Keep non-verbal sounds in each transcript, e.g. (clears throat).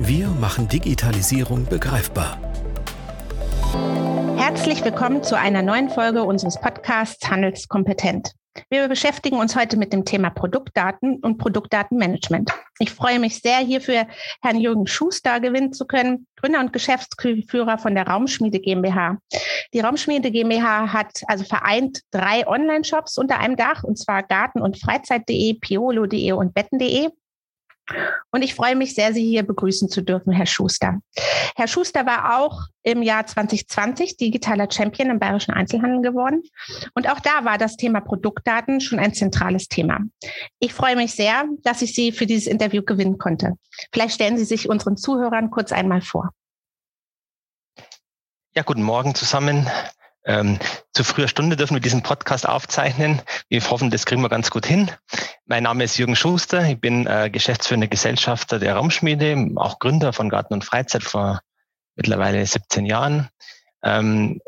Wir machen Digitalisierung begreifbar. Herzlich willkommen zu einer neuen Folge unseres Podcasts Handelskompetent. Wir beschäftigen uns heute mit dem Thema Produktdaten und Produktdatenmanagement. Ich freue mich sehr, hierfür Herrn Jürgen Schuster gewinnen zu können, Gründer und Geschäftsführer von der Raumschmiede GmbH. Die Raumschmiede GmbH hat also vereint drei Online-Shops unter einem Dach, und zwar garten- und freizeit.de, piolo.de und betten.de. Und ich freue mich sehr, Sie hier begrüßen zu dürfen, Herr Schuster. Herr Schuster war auch im Jahr 2020 digitaler Champion im bayerischen Einzelhandel geworden. Und auch da war das Thema Produktdaten schon ein zentrales Thema. Ich freue mich sehr, dass ich Sie für dieses Interview gewinnen konnte. Vielleicht stellen Sie sich unseren Zuhörern kurz einmal vor. Ja, guten Morgen zusammen. Ähm, zu früher Stunde dürfen wir diesen Podcast aufzeichnen. Wir hoffen, das kriegen wir ganz gut hin. Mein Name ist Jürgen Schuster. Ich bin äh, geschäftsführender Gesellschafter der Raumschmiede, auch Gründer von Garten und Freizeit vor mittlerweile 17 Jahren. Ähm,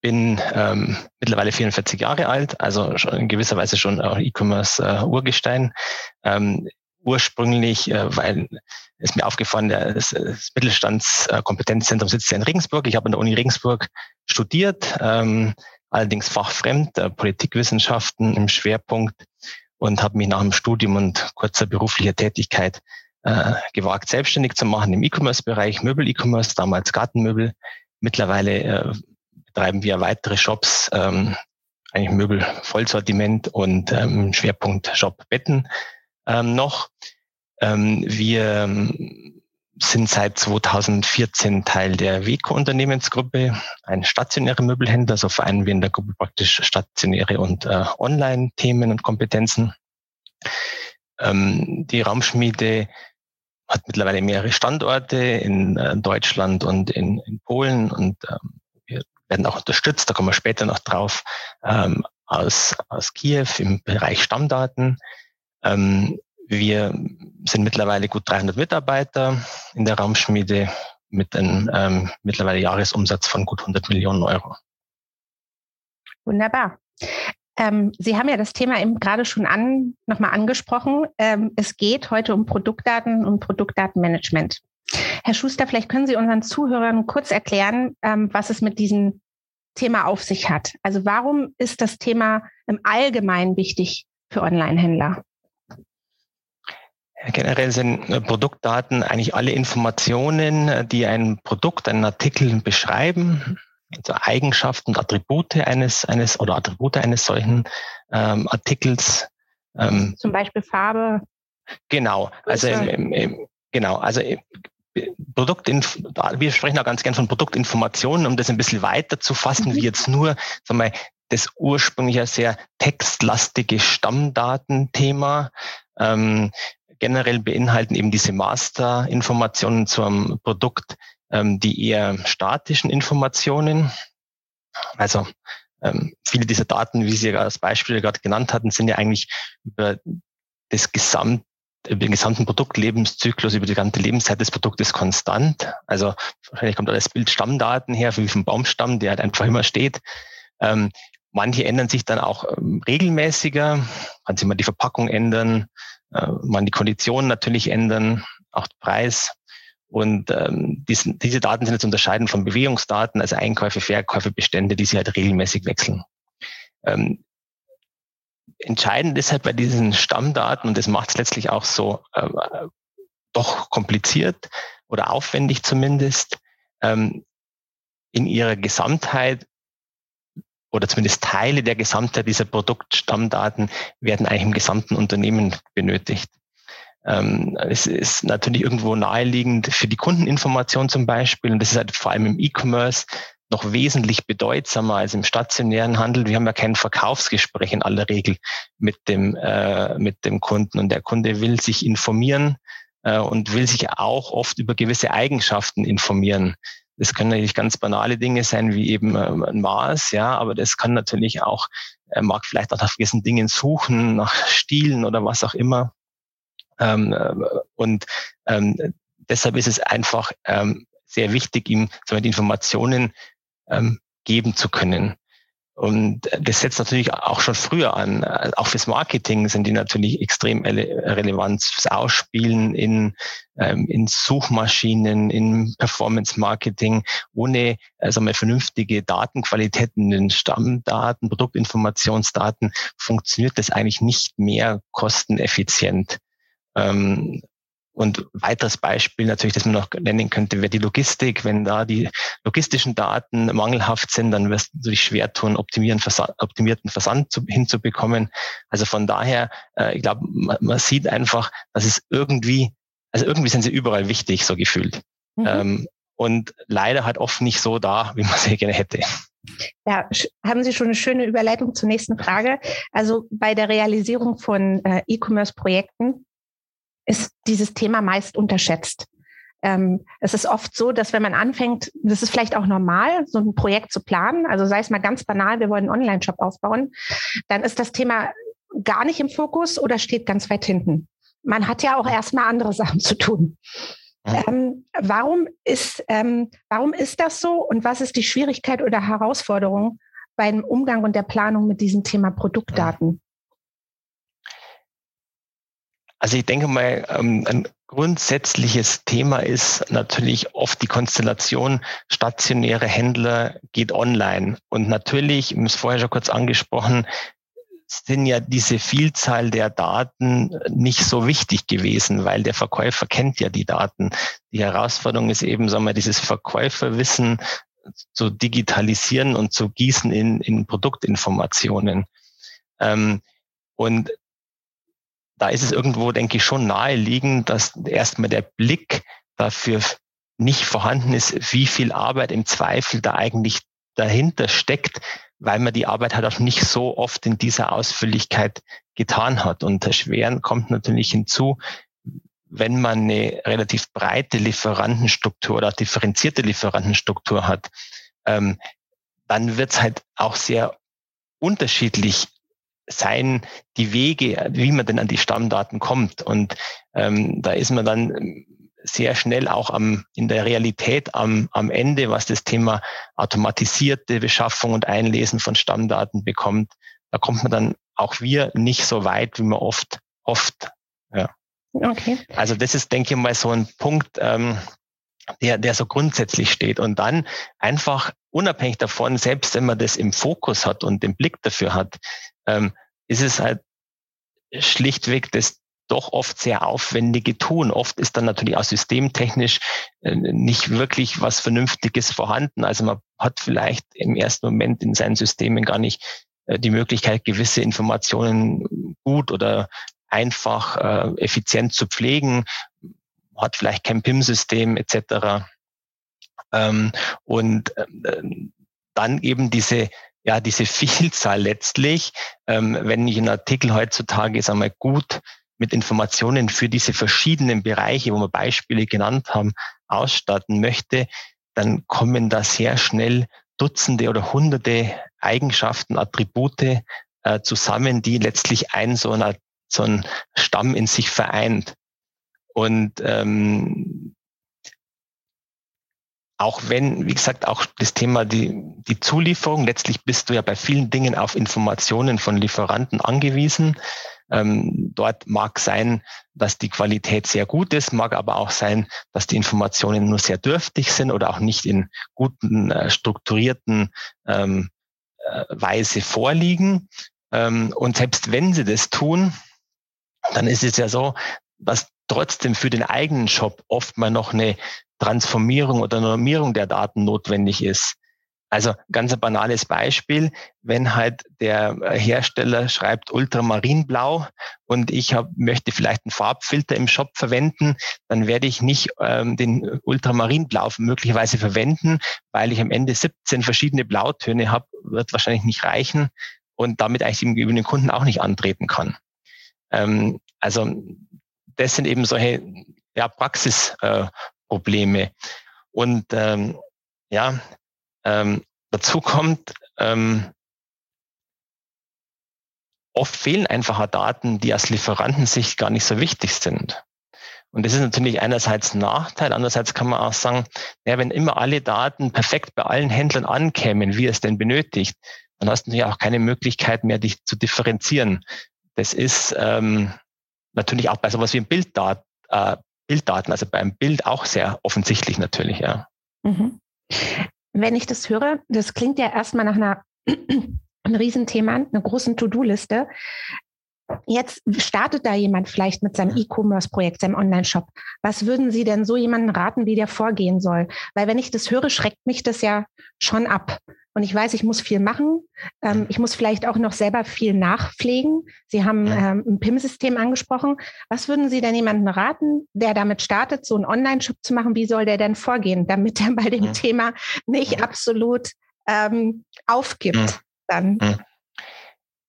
bin ähm, mittlerweile 44 Jahre alt, also in gewisser Weise schon E-Commerce-Urgestein. Äh, ähm, ursprünglich, äh, weil es mir aufgefallen, das, das Mittelstandskompetenzzentrum sitzt ja in Regensburg. Ich habe an der Uni Regensburg studiert, ähm, allerdings fachfremd, äh, Politikwissenschaften im Schwerpunkt und habe mich nach dem Studium und kurzer beruflicher Tätigkeit äh, gewagt, selbstständig zu machen im E-Commerce-Bereich, Möbel-E-Commerce, damals Gartenmöbel. Mittlerweile äh, betreiben wir weitere Shops, ähm, eigentlich Möbel Vollsortiment und ähm, Schwerpunkt Shop Betten ähm, noch. Ähm, wir ähm, sind seit 2014 Teil der WECO Unternehmensgruppe, ein stationärer Möbelhändler, so vereinen wir in der Gruppe praktisch stationäre und äh, Online-Themen und Kompetenzen. Ähm, die Raumschmiede hat mittlerweile mehrere Standorte in äh, Deutschland und in, in Polen und ähm, wir werden auch unterstützt, da kommen wir später noch drauf, ähm, aus, aus Kiew im Bereich Stammdaten. Ähm, wir sind mittlerweile gut 300 Mitarbeiter in der Raumschmiede mit einem ähm, mittlerweile Jahresumsatz von gut 100 Millionen Euro. Wunderbar. Ähm, Sie haben ja das Thema eben gerade schon an, nochmal angesprochen. Ähm, es geht heute um Produktdaten und Produktdatenmanagement. Herr Schuster, vielleicht können Sie unseren Zuhörern kurz erklären, ähm, was es mit diesem Thema auf sich hat. Also warum ist das Thema im Allgemeinen wichtig für Online-Händler? Generell sind äh, Produktdaten eigentlich alle Informationen, äh, die ein Produkt, einen Artikel beschreiben, also Eigenschaften und Attribute eines, eines oder Attribute eines solchen ähm, Artikels. Ähm, Zum Beispiel Farbe. Genau, also im, im, im, genau, also Produktinf wir sprechen auch ganz gern von Produktinformationen, um das ein bisschen weiter zu fassen, mhm. wie jetzt nur sagen wir, das ursprünglich sehr textlastige Stammdatenthema. Ähm, generell beinhalten eben diese Master-Informationen zum Produkt ähm, die eher statischen Informationen. Also ähm, viele dieser Daten, wie Sie als Beispiel gerade genannt hatten, sind ja eigentlich über das Gesamt über den gesamten Produktlebenszyklus, über die ganze Lebenszeit des Produktes konstant. Also wahrscheinlich kommt da das Bild Stammdaten her, wie vom Baumstamm, der halt einfach immer steht. Ähm, manche ändern sich dann auch ähm, regelmäßiger, kann sich mal die Verpackung ändern, äh, man die Konditionen natürlich ändern, auch Preis. Und ähm, diesen, diese Daten sind jetzt unterscheiden von Bewegungsdaten, also Einkäufe, Verkäufe, Bestände, die sich halt regelmäßig wechseln. Ähm, entscheidend ist halt bei diesen Stammdaten, und das macht es letztlich auch so äh, doch kompliziert oder aufwendig zumindest, ähm, in ihrer Gesamtheit oder zumindest Teile der Gesamtheit dieser Produktstammdaten werden eigentlich im gesamten Unternehmen benötigt. Ähm, es ist natürlich irgendwo naheliegend für die Kundeninformation zum Beispiel, und das ist halt vor allem im E-Commerce noch wesentlich bedeutsamer als im stationären Handel. Wir haben ja kein Verkaufsgespräch in aller Regel mit dem, äh, mit dem Kunden und der Kunde will sich informieren äh, und will sich auch oft über gewisse Eigenschaften informieren. Das können natürlich ganz banale Dinge sein, wie eben ähm, ein Maß, ja, aber das kann natürlich auch, er mag vielleicht auch nach gewissen Dingen suchen, nach Stilen oder was auch immer. Ähm, äh, und ähm, deshalb ist es einfach sehr wichtig, ihm die Informationen ähm, geben zu können. Und das setzt natürlich auch schon früher an. Auch fürs Marketing sind die natürlich extrem relevant. Fürs Ausspielen in, ähm, in Suchmaschinen, in Performance Marketing. Ohne also mal vernünftige Datenqualitäten, den Stammdaten, Produktinformationsdaten funktioniert das eigentlich nicht mehr kosteneffizient. Ähm, und weiteres Beispiel natürlich, das man noch nennen könnte, wäre die Logistik. Wenn da die logistischen Daten mangelhaft sind, dann wirst du dich schwer tun, optimieren, Versand, optimierten Versand zu, hinzubekommen. Also von daher, äh, ich glaube, man, man, sieht einfach, dass es irgendwie, also irgendwie sind sie überall wichtig, so gefühlt. Mhm. Ähm, und leider halt oft nicht so da, wie man sie gerne hätte. Ja, haben Sie schon eine schöne Überleitung zur nächsten Frage. Also bei der Realisierung von äh, E-Commerce-Projekten ist dieses Thema meist unterschätzt. Ähm, es ist oft so, dass wenn man anfängt, das ist vielleicht auch normal, so ein Projekt zu planen, also sei es mal ganz banal, wir wollen einen Online-Shop aufbauen, dann ist das Thema gar nicht im Fokus oder steht ganz weit hinten. Man hat ja auch erstmal andere (laughs) Sachen zu tun. Ähm, warum, ist, ähm, warum ist das so und was ist die Schwierigkeit oder Herausforderung beim Umgang und der Planung mit diesem Thema Produktdaten? Also ich denke mal, ähm, ein grundsätzliches Thema ist natürlich oft die Konstellation stationäre Händler geht online. Und natürlich, ich habe es vorher schon kurz angesprochen, sind ja diese Vielzahl der Daten nicht so wichtig gewesen, weil der Verkäufer kennt ja die Daten. Die Herausforderung ist eben, sagen wir, dieses Verkäuferwissen zu digitalisieren und zu gießen in, in Produktinformationen. Ähm, und da ist es irgendwo, denke ich, schon naheliegend, dass erstmal der Blick dafür nicht vorhanden ist, wie viel Arbeit im Zweifel da eigentlich dahinter steckt, weil man die Arbeit halt auch nicht so oft in dieser Ausführlichkeit getan hat. Und erschweren kommt natürlich hinzu, wenn man eine relativ breite Lieferantenstruktur oder differenzierte Lieferantenstruktur hat, ähm, dann wird es halt auch sehr unterschiedlich sein die Wege, wie man denn an die Stammdaten kommt. Und ähm, da ist man dann sehr schnell auch am, in der Realität am, am Ende, was das Thema automatisierte Beschaffung und Einlesen von Stammdaten bekommt. Da kommt man dann auch wir nicht so weit, wie man oft hofft. Ja. Okay. Also das ist, denke ich mal, so ein Punkt, ähm, der, der so grundsätzlich steht. Und dann einfach unabhängig davon, selbst wenn man das im Fokus hat und den Blick dafür hat, ähm, ist es halt schlichtweg das doch oft sehr aufwendige Tun. Oft ist dann natürlich auch systemtechnisch äh, nicht wirklich was Vernünftiges vorhanden. Also man hat vielleicht im ersten Moment in seinen Systemen gar nicht äh, die Möglichkeit, gewisse Informationen gut oder einfach äh, effizient zu pflegen, hat vielleicht kein PIM-System etc. Ähm, und dann eben diese ja, diese (laughs) Vielzahl letztlich, ähm, wenn ich einen Artikel heutzutage, sagen wir, gut mit Informationen für diese verschiedenen Bereiche, wo wir Beispiele genannt haben, ausstatten möchte, dann kommen da sehr schnell Dutzende oder Hunderte Eigenschaften, Attribute äh, zusammen, die letztlich ein so, ein so ein Stamm in sich vereint. Und ähm, auch wenn, wie gesagt, auch das Thema die, die Zulieferung, letztlich bist du ja bei vielen Dingen auf Informationen von Lieferanten angewiesen. Ähm, dort mag sein, dass die Qualität sehr gut ist, mag aber auch sein, dass die Informationen nur sehr dürftig sind oder auch nicht in guten, äh, strukturierten ähm, äh, Weise vorliegen. Ähm, und selbst wenn sie das tun, dann ist es ja so, dass trotzdem für den eigenen Shop oft mal noch eine Transformierung oder Normierung der Daten notwendig ist. Also ganz ein banales Beispiel, wenn halt der Hersteller schreibt Ultramarinblau und ich hab, möchte vielleicht einen Farbfilter im Shop verwenden, dann werde ich nicht ähm, den Ultramarinblau möglicherweise verwenden, weil ich am Ende 17 verschiedene Blautöne habe, wird wahrscheinlich nicht reichen und damit eigentlich gegenüber den Kunden auch nicht antreten kann. Ähm, also das sind eben solche ja, Praxisprobleme. Äh, und ähm, ja, ähm, dazu kommt, ähm, oft fehlen einfacher Daten, die aus Lieferantensicht gar nicht so wichtig sind. Und das ist natürlich einerseits ein Nachteil, andererseits kann man auch sagen, ja, wenn immer alle Daten perfekt bei allen Händlern ankämen, wie es denn benötigt, dann hast du natürlich auch keine Möglichkeit mehr, dich zu differenzieren. Das ist ähm, natürlich auch bei sowas wie Bilddat, äh, Bilddaten, also beim Bild auch sehr offensichtlich natürlich, ja. Mhm. Wenn ich das höre, das klingt ja erstmal nach einer (clears throat) ein Riesenthema, einer großen To-Do-Liste. Jetzt startet da jemand vielleicht mit seinem E-Commerce-Projekt, seinem Online-Shop. Was würden Sie denn so jemanden raten, wie der vorgehen soll? Weil wenn ich das höre, schreckt mich das ja schon ab. Und ich weiß, ich muss viel machen. Ähm, ich muss vielleicht auch noch selber viel nachpflegen. Sie haben ähm, ein PIM-System angesprochen. Was würden Sie denn jemanden raten, der damit startet, so einen Online-Shop zu machen? Wie soll der denn vorgehen, damit er bei dem Thema nicht absolut ähm, aufgibt? Dann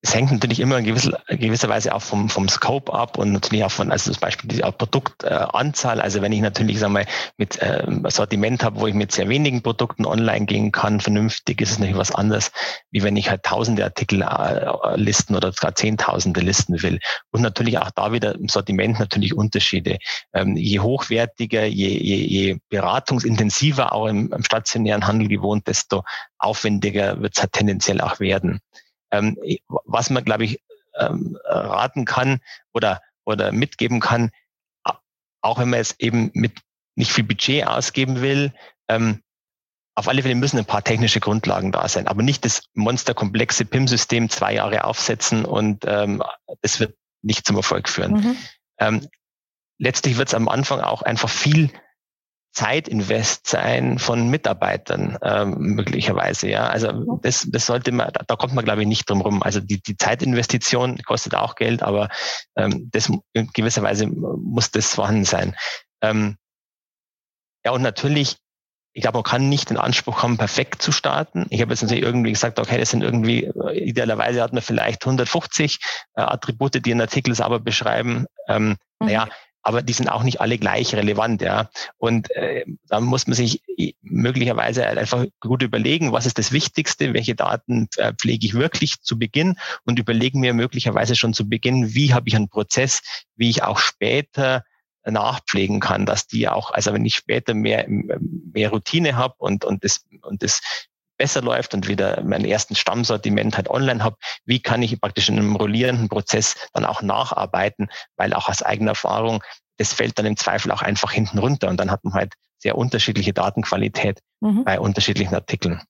es hängt natürlich immer in gewisser, gewisser Weise auch vom, vom Scope ab und natürlich auch von, also zum Beispiel die Produktanzahl. also wenn ich natürlich, sagen wir, mit äh, Sortiment habe, wo ich mit sehr wenigen Produkten online gehen kann, vernünftig, ist es natürlich was anderes, wie wenn ich halt tausende Artikel äh, listen oder sogar zehntausende listen will. Und natürlich auch da wieder im Sortiment natürlich Unterschiede. Ähm, je hochwertiger, je, je, je beratungsintensiver auch im, im stationären Handel gewohnt, desto aufwendiger wird es halt tendenziell auch werden. Ähm, was man, glaube ich, ähm, raten kann oder, oder mitgeben kann, auch wenn man es eben mit nicht viel Budget ausgeben will, ähm, auf alle Fälle müssen ein paar technische Grundlagen da sein, aber nicht das monsterkomplexe PIM-System zwei Jahre aufsetzen und ähm, das wird nicht zum Erfolg führen. Mhm. Ähm, letztlich wird es am Anfang auch einfach viel Zeitinvest sein von Mitarbeitern ähm, möglicherweise. Ja, also das, das sollte man, da kommt man glaube ich nicht drum rum. Also die, die Zeitinvestition kostet auch Geld, aber ähm, das in gewisser Weise muss das vorhanden sein. Ähm, ja und natürlich, ich glaube, man kann nicht den Anspruch haben, perfekt zu starten. Ich habe jetzt natürlich irgendwie gesagt, okay, das sind irgendwie idealerweise hat man vielleicht 150 äh, Attribute, die ein Artikel aber beschreiben. Ähm, mhm. Naja, aber die sind auch nicht alle gleich relevant, ja. Und äh, da muss man sich möglicherweise einfach gut überlegen, was ist das Wichtigste, welche Daten äh, pflege ich wirklich zu Beginn und überlegen mir möglicherweise schon zu Beginn, wie habe ich einen Prozess, wie ich auch später nachpflegen kann, dass die auch, also wenn ich später mehr, mehr Routine habe und, und das, und das besser läuft und wieder meinen ersten Stammsortiment halt online habe, wie kann ich praktisch in einem rollierenden Prozess dann auch nacharbeiten, weil auch aus eigener Erfahrung, das fällt dann im Zweifel auch einfach hinten runter und dann hat man halt sehr unterschiedliche Datenqualität mhm. bei unterschiedlichen Artikeln.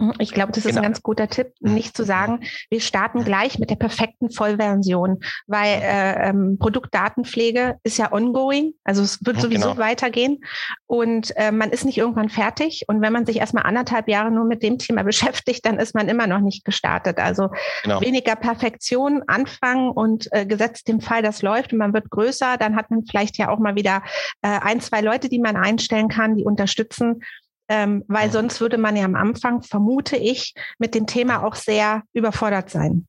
Mhm, ich glaube, das ist genau. ein ganz guter Tipp, nicht zu sagen, wir starten gleich mit der perfekten Vollversion, weil äh, ähm, Produktdatenpflege ist ja ongoing, also es wird sowieso genau. weitergehen und äh, man ist nicht irgendwann fertig. Und wenn man sich erstmal anderthalb Jahre nur mit dem Thema (laughs) beschäftigt, dann ist man immer noch nicht gestartet. Also genau. weniger Perfektion anfangen und äh, gesetzt dem Fall, das läuft und man wird größer, dann hat man vielleicht ja auch mal wieder äh, ein, zwei Leute, die man einstellen kann, die unterstützen ähm, weil sonst würde man ja am Anfang, vermute ich, mit dem Thema auch sehr überfordert sein.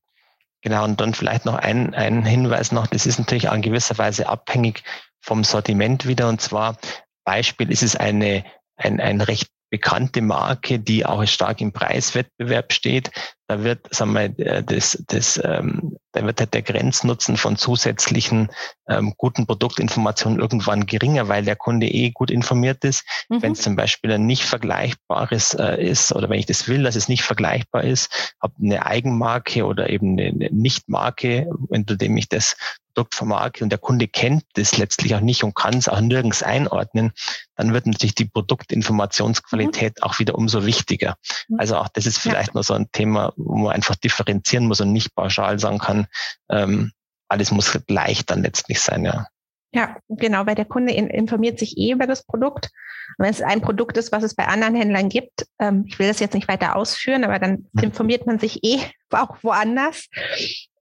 Genau, und dann vielleicht noch ein, ein Hinweis noch, das ist natürlich auch in gewisser Weise abhängig vom Sortiment wieder. Und zwar Beispiel ist es eine, ein, ein recht bekannte Marke, die auch stark im Preiswettbewerb steht. Da wird, sagen wir, äh, das, das, ähm, da wird halt der Grenznutzen von zusätzlichen ähm, guten Produktinformationen irgendwann geringer, weil der Kunde eh gut informiert ist. Mhm. Wenn es zum Beispiel ein nicht vergleichbares äh, ist oder wenn ich das will, dass es nicht vergleichbar ist, habe eine Eigenmarke oder eben eine Nichtmarke, unter dem ich das Produkt vermarkte und der Kunde kennt das letztlich auch nicht und kann es auch nirgends einordnen, dann wird natürlich die Produktinformationsqualität mhm. auch wieder umso wichtiger. Mhm. Also auch das ist vielleicht ja. noch so ein Thema, wo man einfach differenzieren muss und nicht pauschal sagen kann, ähm, alles muss gleich dann letztlich sein, ja. Ja, genau, weil der Kunde informiert sich eh über das Produkt. Und wenn es ein Produkt ist, was es bei anderen Händlern gibt, ähm, ich will das jetzt nicht weiter ausführen, aber dann mhm. informiert man sich eh (laughs) auch woanders.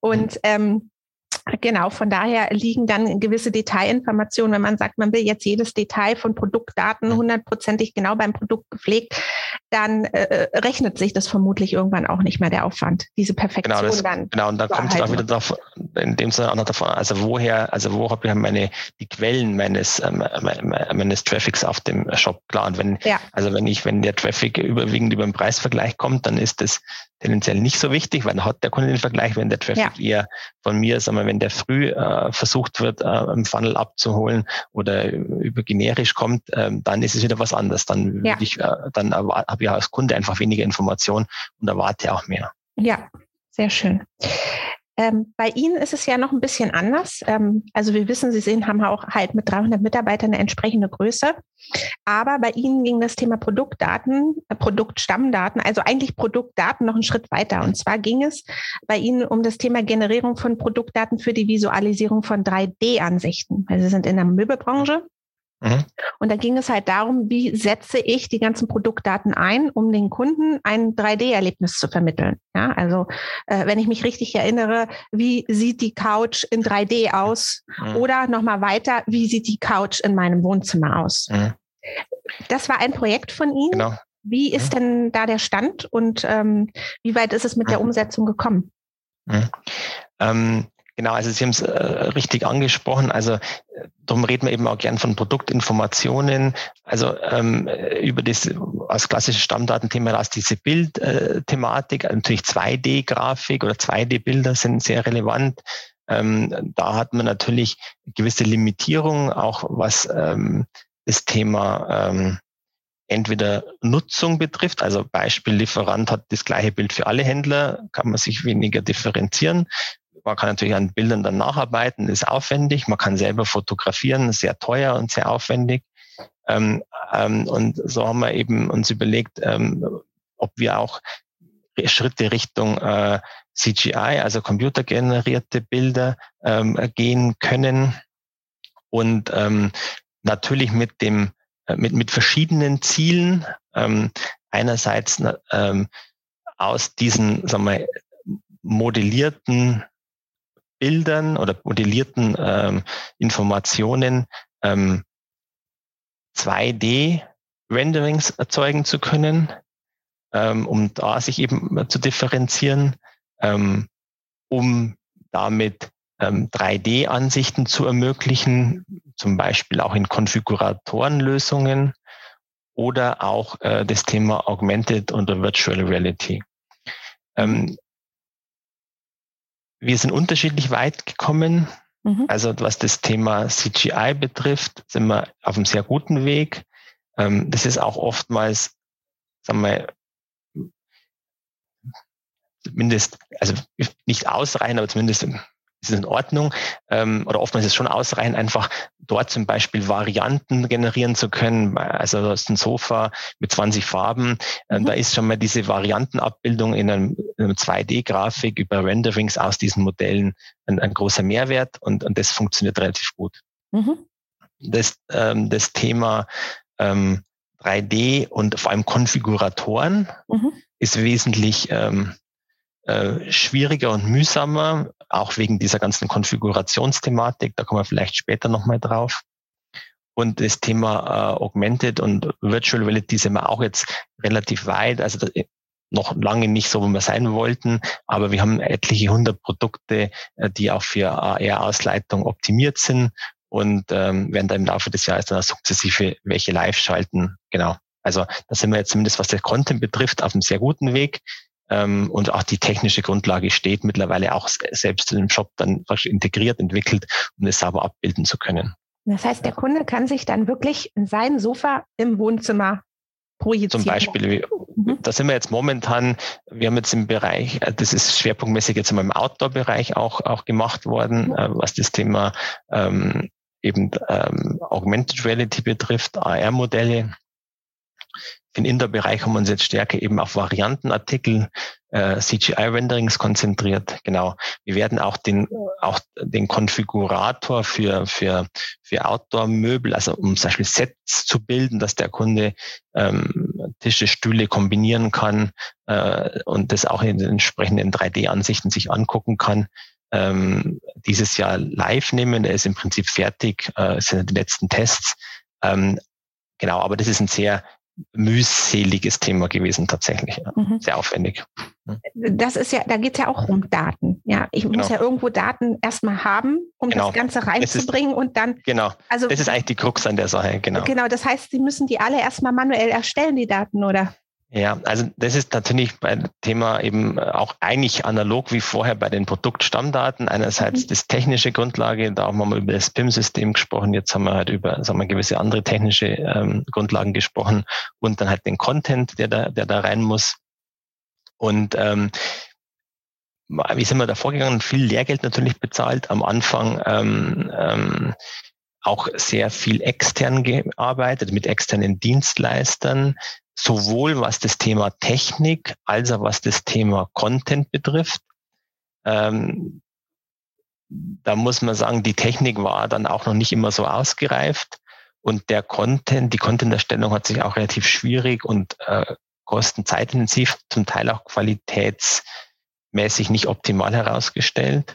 Und ähm, Genau, von daher liegen dann gewisse Detailinformationen, wenn man sagt, man will jetzt jedes Detail von Produktdaten hundertprozentig genau beim Produkt gepflegt, dann äh, äh, rechnet sich das vermutlich irgendwann auch nicht mehr der Aufwand, diese Perfektion genau, das, dann. Genau, und dann kommt es auch wieder darauf, in dem Sinne auch noch davon, also woher, also wo habe ich meine die Quellen meines ähm, meines Traffics auf dem Shop klar. Und wenn ja. also wenn ich wenn der Traffic überwiegend über den Preisvergleich kommt, dann ist das tendenziell nicht so wichtig, weil dann hat der Kunde den Vergleich, wenn der Traffic ja. eher von mir, sagen wir, wenn der früh äh, versucht wird, äh, im Funnel abzuholen oder über generisch kommt, äh, dann ist es wieder was anderes. Dann ja. ich, äh, dann habe ich als Kunde einfach weniger Informationen und erwarte auch mehr. Ja, sehr schön. Ähm, bei Ihnen ist es ja noch ein bisschen anders. Ähm, also wir wissen, Sie sehen, haben auch halt mit 300 Mitarbeitern eine entsprechende Größe. Aber bei Ihnen ging das Thema Produktdaten, äh, Produktstammdaten, also eigentlich Produktdaten noch einen Schritt weiter. Und zwar ging es bei Ihnen um das Thema Generierung von Produktdaten für die Visualisierung von 3D-Ansichten. Also Sie sind in der Möbelbranche Mhm. Und da ging es halt darum, wie setze ich die ganzen Produktdaten ein, um den Kunden ein 3D-Erlebnis zu vermitteln. Ja, also äh, wenn ich mich richtig erinnere, wie sieht die Couch in 3D aus? Mhm. Oder nochmal weiter, wie sieht die Couch in meinem Wohnzimmer aus? Mhm. Das war ein Projekt von Ihnen. Genau. Wie ist mhm. denn da der Stand und ähm, wie weit ist es mit der mhm. Umsetzung gekommen? Ähm, Genau, also Sie haben es äh, richtig angesprochen. Also darum reden wir eben auch gern von Produktinformationen. Also ähm, über das als klassisches Stammdatenthema aus diese Bildthematik, äh, natürlich 2D-Grafik oder 2D-Bilder sind sehr relevant. Ähm, da hat man natürlich gewisse Limitierungen, auch was ähm, das Thema ähm, entweder Nutzung betrifft, also Beispiel Lieferant hat das gleiche Bild für alle Händler, kann man sich weniger differenzieren. Man kann natürlich an Bildern dann nacharbeiten, ist aufwendig. Man kann selber fotografieren, sehr teuer und sehr aufwendig. Ähm, ähm, und so haben wir eben uns überlegt, ähm, ob wir auch Schritte Richtung äh, CGI, also computergenerierte Bilder, ähm, gehen können. Und ähm, natürlich mit dem äh, mit, mit verschiedenen Zielen. Ähm, einerseits aus diesen sagen wir, modellierten Bildern oder modellierten ähm, Informationen ähm, 2D-Renderings erzeugen zu können, ähm, um da sich eben zu differenzieren, ähm, um damit ähm, 3D-Ansichten zu ermöglichen, zum Beispiel auch in Konfiguratorenlösungen oder auch äh, das Thema Augmented oder Virtual Reality. Ähm, wir sind unterschiedlich weit gekommen. Mhm. Also was das Thema CGI betrifft, sind wir auf einem sehr guten Weg. Ähm, das ist auch oftmals, sagen wir, zumindest, also nicht ausreichend, aber zumindest ist es in Ordnung ähm, oder oftmals ist es schon ausreichend, einfach dort zum Beispiel Varianten generieren zu können. Also das ist ein Sofa mit 20 Farben. Ähm, mhm. Da ist schon mal diese Variantenabbildung in einem, einem 2D-Grafik über Renderings aus diesen Modellen ein, ein großer Mehrwert und, und das funktioniert relativ gut. Mhm. Das, ähm, das Thema ähm, 3D und vor allem Konfiguratoren mhm. ist wesentlich ähm, äh, schwieriger und mühsamer, auch wegen dieser ganzen Konfigurationsthematik. Da kommen wir vielleicht später nochmal drauf. Und das Thema äh, Augmented und Virtual Reality sind wir auch jetzt relativ weit. Also das, noch lange nicht so, wo wir sein wollten, aber wir haben etliche hundert Produkte, äh, die auch für AR-Ausleitung optimiert sind und ähm, werden da im Laufe des Jahres dann auch sukzessive welche live schalten. Genau. Also da sind wir jetzt zumindest, was der Content betrifft, auf einem sehr guten Weg. Ähm, und auch die technische Grundlage steht mittlerweile auch selbst in dem Shop dann integriert, entwickelt, um es sauber abbilden zu können. Das heißt, der Kunde kann sich dann wirklich in sein Sofa im Wohnzimmer projizieren. Zum Beispiel, mhm. da sind wir jetzt momentan, wir haben jetzt im Bereich, äh, das ist schwerpunktmäßig jetzt im Outdoor-Bereich auch, auch gemacht worden, mhm. Äh, was das Thema ähm, eben ähm, Augmented Reality betrifft, AR-Modelle. Den Indoor-Bereich haben wir uns jetzt stärker eben auf Variantenartikel, äh, CGI-Renderings konzentriert. Genau. Wir werden auch den, auch den Konfigurator für, für, für Outdoor-Möbel, also um zum Beispiel Sets zu bilden, dass der Kunde ähm, Tische, Stühle kombinieren kann äh, und das auch in den entsprechenden 3D-Ansichten sich angucken kann. Ähm, dieses Jahr live nehmen. Der ist im Prinzip fertig, äh, sind die letzten Tests. Ähm, genau, aber das ist ein sehr mühseliges Thema gewesen tatsächlich. Ja. Mhm. Sehr aufwendig. Das ist ja, da geht es ja auch um Daten. Ja, ich genau. muss ja irgendwo Daten erstmal haben, um genau. das Ganze reinzubringen und dann. Genau. Also, das ist eigentlich die Krux an der Sache, genau. Genau, das heißt, Sie müssen die alle erstmal manuell erstellen, die Daten, oder? Ja, also das ist natürlich beim Thema eben auch eigentlich analog wie vorher bei den Produktstammdaten. Einerseits mhm. das technische Grundlage, da haben wir mal über das PIM-System gesprochen, jetzt haben wir halt über sagen wir, gewisse andere technische ähm, Grundlagen gesprochen und dann halt den Content, der da, der da rein muss. Und ähm, wie sind wir da vorgegangen? Viel Lehrgeld natürlich bezahlt am Anfang. Ähm, ähm, auch sehr viel extern gearbeitet mit externen Dienstleistern, sowohl was das Thema Technik als auch was das Thema Content betrifft. Ähm, da muss man sagen, die Technik war dann auch noch nicht immer so ausgereift und der Content, die Content-Erstellung hat sich auch relativ schwierig und äh, kostenzeitintensiv, zum Teil auch qualitätsmäßig nicht optimal herausgestellt.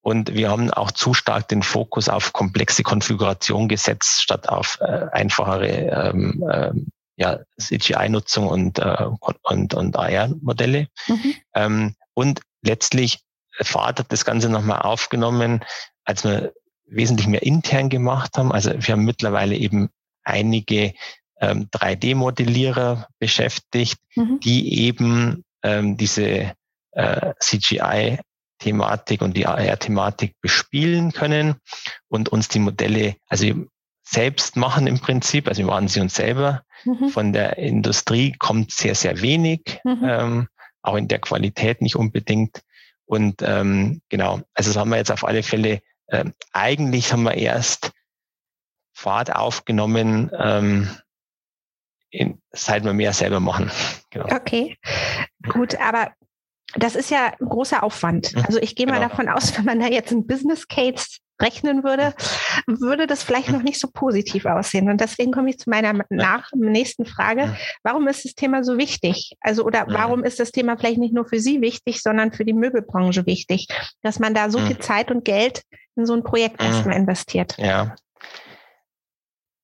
Und wir haben auch zu stark den Fokus auf komplexe Konfiguration gesetzt, statt auf äh, einfachere ähm, ähm, ja, CGI-Nutzung und, äh, und, und AR-Modelle. Mhm. Ähm, und letztlich Fahrt hat das Ganze nochmal aufgenommen, als wir wesentlich mehr intern gemacht haben. Also wir haben mittlerweile eben einige ähm, 3D-Modellierer beschäftigt, mhm. die eben ähm, diese äh, CGI-Thematik und die AR-Thematik bespielen können und uns die Modelle, also selbst machen im Prinzip, also wir machen sie uns selber Mhm. Von der Industrie kommt sehr, sehr wenig, mhm. ähm, auch in der Qualität nicht unbedingt. Und ähm, genau, also das haben wir jetzt auf alle Fälle, äh, eigentlich haben wir erst Fahrt aufgenommen, ähm, in, seit wir mehr selber machen. Genau. Okay, gut, aber das ist ja ein großer Aufwand. Mhm. Also ich gehe mal genau. davon aus, (laughs) wenn man da jetzt ein Business Case rechnen würde, würde das vielleicht noch nicht so positiv aussehen. Und deswegen komme ich zu meiner nach, nächsten Frage. Warum ist das Thema so wichtig? Also, oder warum ist das Thema vielleicht nicht nur für Sie wichtig, sondern für die Möbelbranche wichtig, dass man da so viel Zeit und Geld in so ein Projekt erstmal investiert? Ja.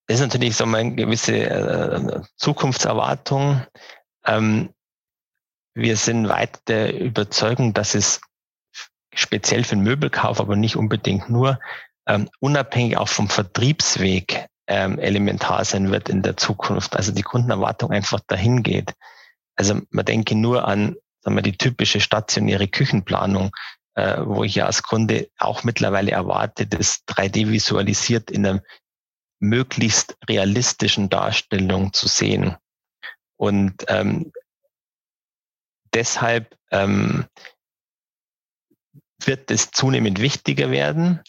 Das ist natürlich so eine gewisse äh, Zukunftserwartung. Ähm, wir sind weit der Überzeugung, dass es speziell für den Möbelkauf, aber nicht unbedingt nur, ähm, unabhängig auch vom Vertriebsweg ähm, elementar sein wird in der Zukunft. Also die Kundenerwartung einfach dahin geht. Also man denke nur an sagen wir, die typische stationäre Küchenplanung, äh, wo ich ja als Kunde auch mittlerweile erwarte, das 3D visualisiert in einer möglichst realistischen Darstellung zu sehen. Und ähm, deshalb ähm, wird es zunehmend wichtiger werden.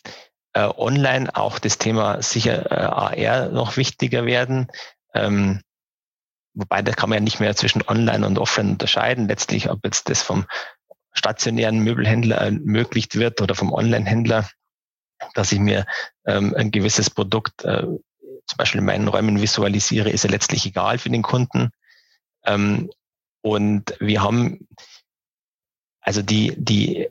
Äh, online auch das Thema sicher äh, AR noch wichtiger werden. Ähm, wobei da kann man ja nicht mehr zwischen Online und Offline unterscheiden. Letztlich, ob jetzt das vom stationären Möbelhändler ermöglicht wird oder vom Online-Händler, dass ich mir ähm, ein gewisses Produkt äh, zum Beispiel in meinen Räumen visualisiere, ist ja letztlich egal für den Kunden. Ähm, und wir haben also die, die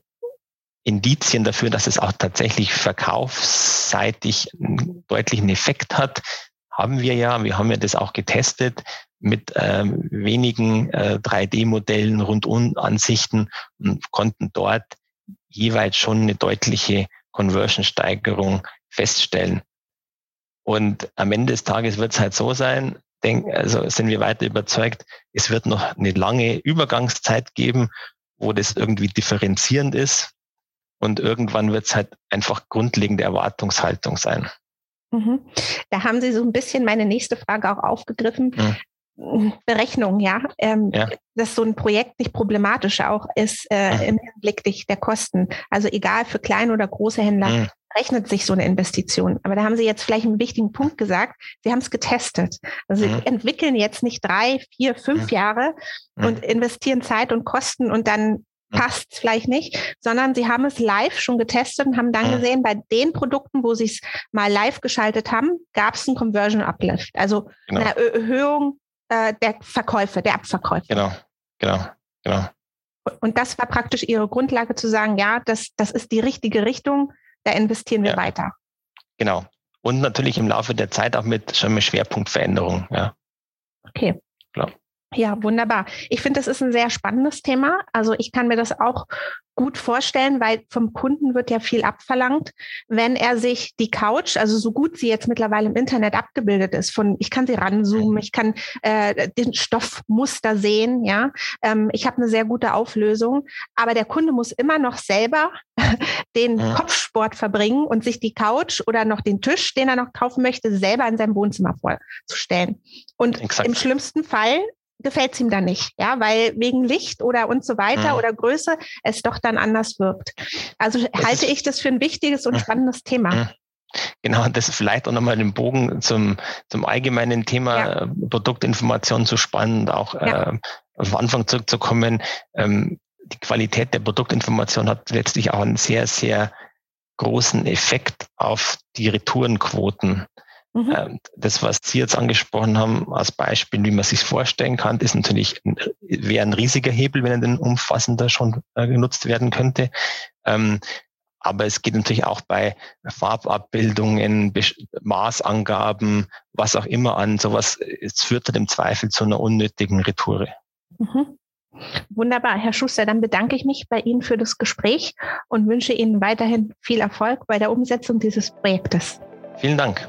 Indizien dafür, dass es auch tatsächlich verkaufsseitig einen deutlichen Effekt hat, haben wir ja. Wir haben ja das auch getestet mit ähm, wenigen äh, 3D-Modellen, Rundum-Ansichten und konnten dort jeweils schon eine deutliche Conversion-Steigerung feststellen. Und am Ende des Tages wird es halt so sein, denk, also sind wir weiter überzeugt, es wird noch eine lange Übergangszeit geben, wo das irgendwie differenzierend ist. Und irgendwann wird es halt einfach grundlegende Erwartungshaltung sein. Mhm. Da haben Sie so ein bisschen meine nächste Frage auch aufgegriffen. Mhm. Berechnung, ja? Ähm, ja. dass so ein Projekt nicht problematisch auch ist äh, mhm. im Hinblick der Kosten. Also egal für kleine oder große Händler, mhm. rechnet sich so eine Investition. Aber da haben Sie jetzt vielleicht einen wichtigen Punkt gesagt. Sie haben es getestet. Also Sie mhm. entwickeln jetzt nicht drei, vier, fünf mhm. Jahre und investieren Zeit und Kosten und dann Mhm. Passt vielleicht nicht, sondern sie haben es live schon getestet und haben dann mhm. gesehen, bei den Produkten, wo sie es mal live geschaltet haben, gab es einen Conversion Uplift, also genau. eine Erhöhung äh, der Verkäufe, der Abverkäufe. Genau, genau, genau. Und das war praktisch ihre Grundlage zu sagen, ja, das, das ist die richtige Richtung, da investieren wir ja. weiter. Genau. Und natürlich im Laufe der Zeit auch mit schon mit Schwerpunktveränderung, ja. Okay. Klar. Ja, wunderbar. Ich finde, das ist ein sehr spannendes Thema. Also ich kann mir das auch gut vorstellen, weil vom Kunden wird ja viel abverlangt, wenn er sich die Couch, also so gut sie jetzt mittlerweile im Internet abgebildet ist, von ich kann sie ranzoomen, ich kann äh, den Stoffmuster sehen, ja, ähm, ich habe eine sehr gute Auflösung, aber der Kunde muss immer noch selber (laughs) den ja. Kopfsport verbringen und sich die Couch oder noch den Tisch, den er noch kaufen möchte, selber in seinem Wohnzimmer vorzustellen. Und Exakt. im schlimmsten Fall gefällt es ihm dann nicht, ja, weil wegen Licht oder und so weiter mhm. oder Größe es doch dann anders wirkt. Also das halte ich das für ein wichtiges und mhm. spannendes Thema. Mhm. Genau, das ist vielleicht auch nochmal den Bogen zum, zum allgemeinen Thema ja. Äh, Produktinformation zu spannend, auch ja. äh, auf Anfang zurückzukommen. Ähm, die Qualität der Produktinformation hat letztlich auch einen sehr, sehr großen Effekt auf die Retourenquoten. Mhm. Ähm, das, was Sie jetzt angesprochen haben, als Beispiel, wie man sich vorstellen kann, ist natürlich, wäre ein riesiger Hebel, wenn er denn umfassender schon äh, genutzt werden könnte. Ähm, aber es geht natürlich auch bei Farbabbildungen, Maßangaben, was auch immer an. Sowas, es führt dann im Zweifel zu einer unnötigen Retoure. Mhm. Wunderbar, Herr Schuster, dann bedanke ich mich bei Ihnen für das Gespräch und wünsche Ihnen weiterhin viel Erfolg bei der Umsetzung dieses Projektes. Vielen Dank.